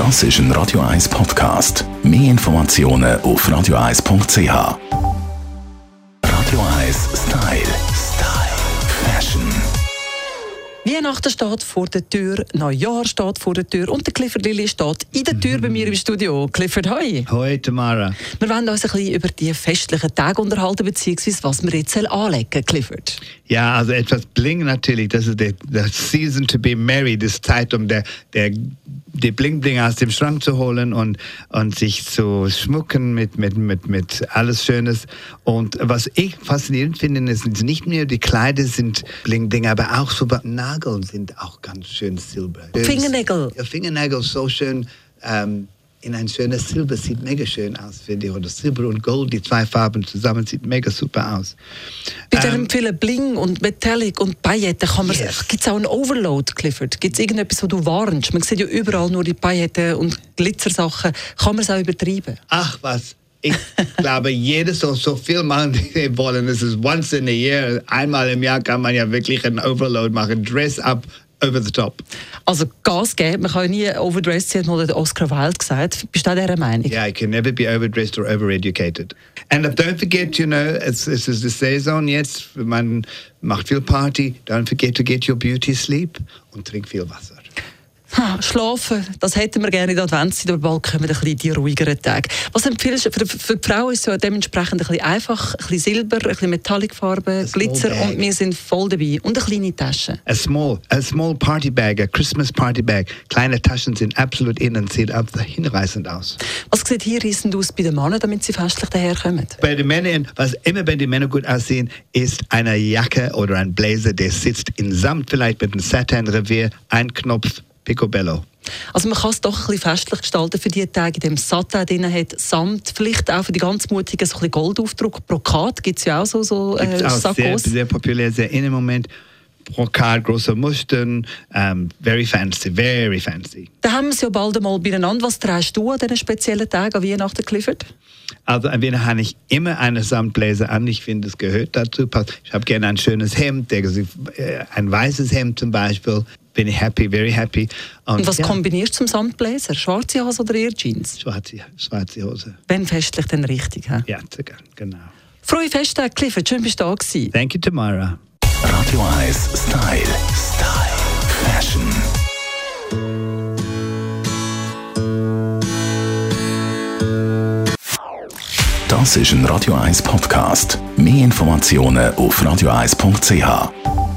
Das ist ein Radio 1 Podcast. Mehr Informationen auf radio1.ch. Radio 1 Style. Style. Fashion. Weihnachten steht vor der Tür, Neujahr steht vor der Tür und der Clifford Lilly steht in der Tür bei mir im Studio. Clifford, hoi. Hoi Tamara. Wir wollen uns ein bisschen über die festlichen Tage unterhalten, beziehungsweise was wir jetzt anlegen Clifford. Ja, also etwas Bling natürlich. Das ist der, der Season to be merry, das Zeit, um der, der, die Bling Bling aus dem Schrank zu holen und, und sich zu schmucken mit, mit, mit, mit alles Schönes. Und was ich faszinierend finde, ist nicht nur die Kleider sind Bling Bling, aber auch so Nagel sind auch ganz schön silber. Fingernägel. Ja, Fingernägel so schön. Ähm, in ein schönes Silber sieht mega schön aus, finde ich. Oder Silber und Gold, die zwei Farben zusammen, sieht mega super aus. Bei ähm, dem vielen Bling und Metallic und Pailletten Yes. gibt es auch einen Overload, Clifford? Gibt es irgendetwas, wo du warnst? Man sieht ja überall nur die Pailletten und Glitzersachen. Kann man es auch übertreiben? Ach was, ich glaube, jedes soll so viel machen, wie sie wollen. Es ist once in a year. Einmal im Jahr kann man ja wirklich einen Overload machen. Dress up over the top. Also Gas geben, man kann nie overdressed sein, hat Oscar Wilde gesagt. Bist du dieser Meinung? Yeah, you can never be overdressed or overeducated. And don't forget, you know, es, es ist die Saison jetzt, man macht viel Party. Don't forget to get your beauty sleep und trink viel Wasser. Ha, schlafen, das hätten wir gerne in der Adventszeit, aber bald kommen ein bisschen die ruhigeren Tage. Was empfiehlst du? Für, für die Frau ist es ja dementsprechend ein bisschen einfach, ein bisschen Silber, ein bisschen Metallicfarben, Glitzer bag. und wir sind voll dabei. Und eine kleine Tasche. A small, a small party bag, a Christmas party bag. Kleine Taschen sind absolut in und ab hinreißend aus. Was sieht hier reissend aus bei den Männern, damit sie festlich daherkommen? Bei den Männern, was immer bei den Männern gut aussehen, ist eine Jacke oder ein Blazer, der sitzt in Samt, vielleicht mit einem Satin-Revier, ein Knopf, Picobello. Also man kann es doch ein bisschen festlich gestalten für die Tage, in dem Satin drin hat, Samt, vielleicht auch für die ganz Mutigen so ein bisschen Goldaufdruck. Brokat gibt es ja auch so, so äh, Gibt's auch sehr, Sakkos. sehr populär, sehr in im Moment. Brokat, große Mustern, um, very fancy, very fancy. Da haben wir es ja bald einmal beieinander. Was trägst du an diesen speziellen Tagen an Weihnachten, Clifford? Also entweder habe ich immer eine Samtbläser an, ich finde, es gehört dazu. Ich habe gerne ein schönes Hemd, der, äh, ein weißes Hemd zum Beispiel. Bin ich happy, very happy. Und was ja, kombinierst du zum Samtbläser? Schwarze Hose oder eher Jeans? schwarze, schwarze Hose. Wenn festlich, dann richtig. He? Ja, genau. Frohe Festtage, Clifford. Schön, bist du da gewesen. Thank you, Tamara. Radio 1 Style. Style. Fashion. Das ist ein Radio 1 Podcast. Mehr Informationen auf radio1.ch.